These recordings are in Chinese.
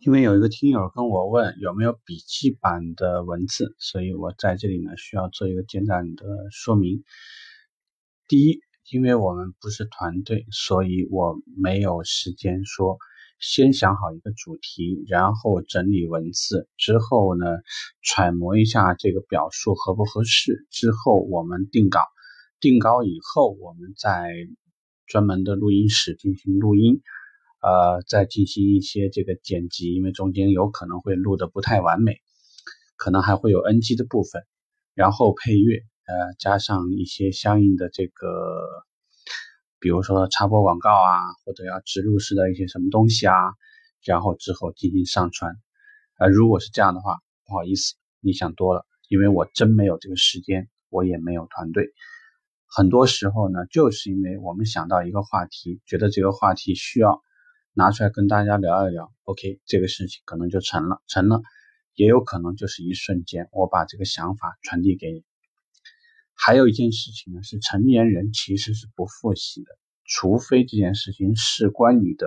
因为有一个听友跟我问有没有笔记版的文字，所以我在这里呢需要做一个简短的说明。第一，因为我们不是团队，所以我没有时间说先想好一个主题，然后整理文字，之后呢揣摩一下这个表述合不合适，之后我们定稿，定稿以后我们在专门的录音室进行录音。呃，再进行一些这个剪辑，因为中间有可能会录的不太完美，可能还会有 NG 的部分，然后配乐，呃，加上一些相应的这个，比如说插播广告啊，或者要植入式的一些什么东西啊，然后之后进行上传。呃，如果是这样的话，不好意思，你想多了，因为我真没有这个时间，我也没有团队。很多时候呢，就是因为我们想到一个话题，觉得这个话题需要。拿出来跟大家聊一聊，OK，这个事情可能就成了，成了，也有可能就是一瞬间，我把这个想法传递给你。还有一件事情呢，是成年人其实是不复习的，除非这件事情事关你的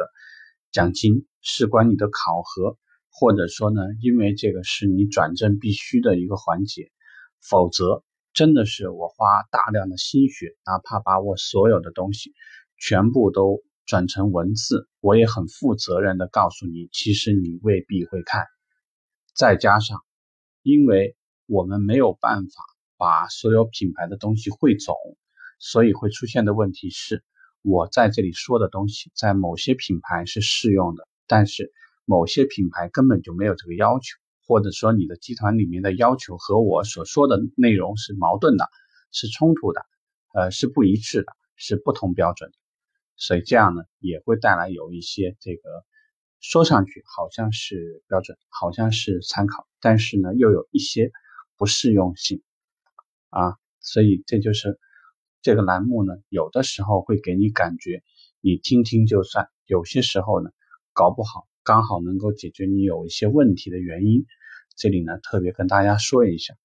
奖金，事关你的考核，或者说呢，因为这个是你转正必须的一个环节，否则真的是我花大量的心血，哪怕把我所有的东西全部都。转成文字，我也很负责任的告诉你，其实你未必会看。再加上，因为我们没有办法把所有品牌的东西汇总，所以会出现的问题是，我在这里说的东西，在某些品牌是适用的，但是某些品牌根本就没有这个要求，或者说你的集团里面的要求和我所说的内容是矛盾的，是冲突的，呃，是不一致的，是不同标准的。所以这样呢，也会带来有一些这个说上去好像是标准，好像是参考，但是呢，又有一些不适用性啊。所以这就是这个栏目呢，有的时候会给你感觉你听听就算，有些时候呢，搞不好刚好能够解决你有一些问题的原因。这里呢，特别跟大家说一下。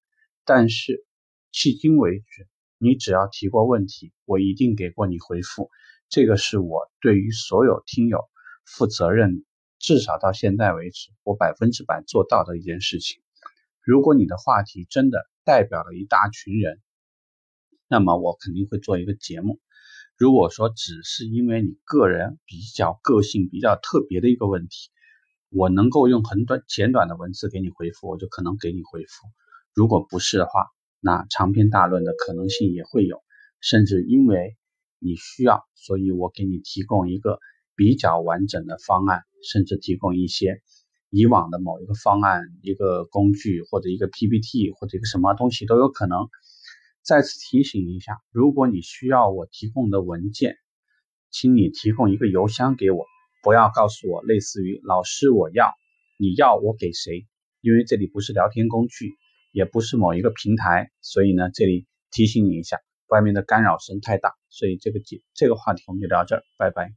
但是迄今为止，你只要提过问题，我一定给过你回复。这个是我对于所有听友负责任，至少到现在为止，我百分之百做到的一件事情。如果你的话题真的代表了一大群人，那么我肯定会做一个节目。如果说只是因为你个人比较个性比较特别的一个问题，我能够用很短简短的文字给你回复，我就可能给你回复。如果不是的话，那长篇大论的可能性也会有，甚至因为。你需要，所以我给你提供一个比较完整的方案，甚至提供一些以往的某一个方案、一个工具或者一个 PPT 或者一个什么东西都有可能。再次提醒一下，如果你需要我提供的文件，请你提供一个邮箱给我，不要告诉我类似于“老师我要”，你要我给谁？因为这里不是聊天工具，也不是某一个平台，所以呢，这里提醒你一下。外面的干扰声太大，所以这个节这个话题我们就聊这儿，拜拜。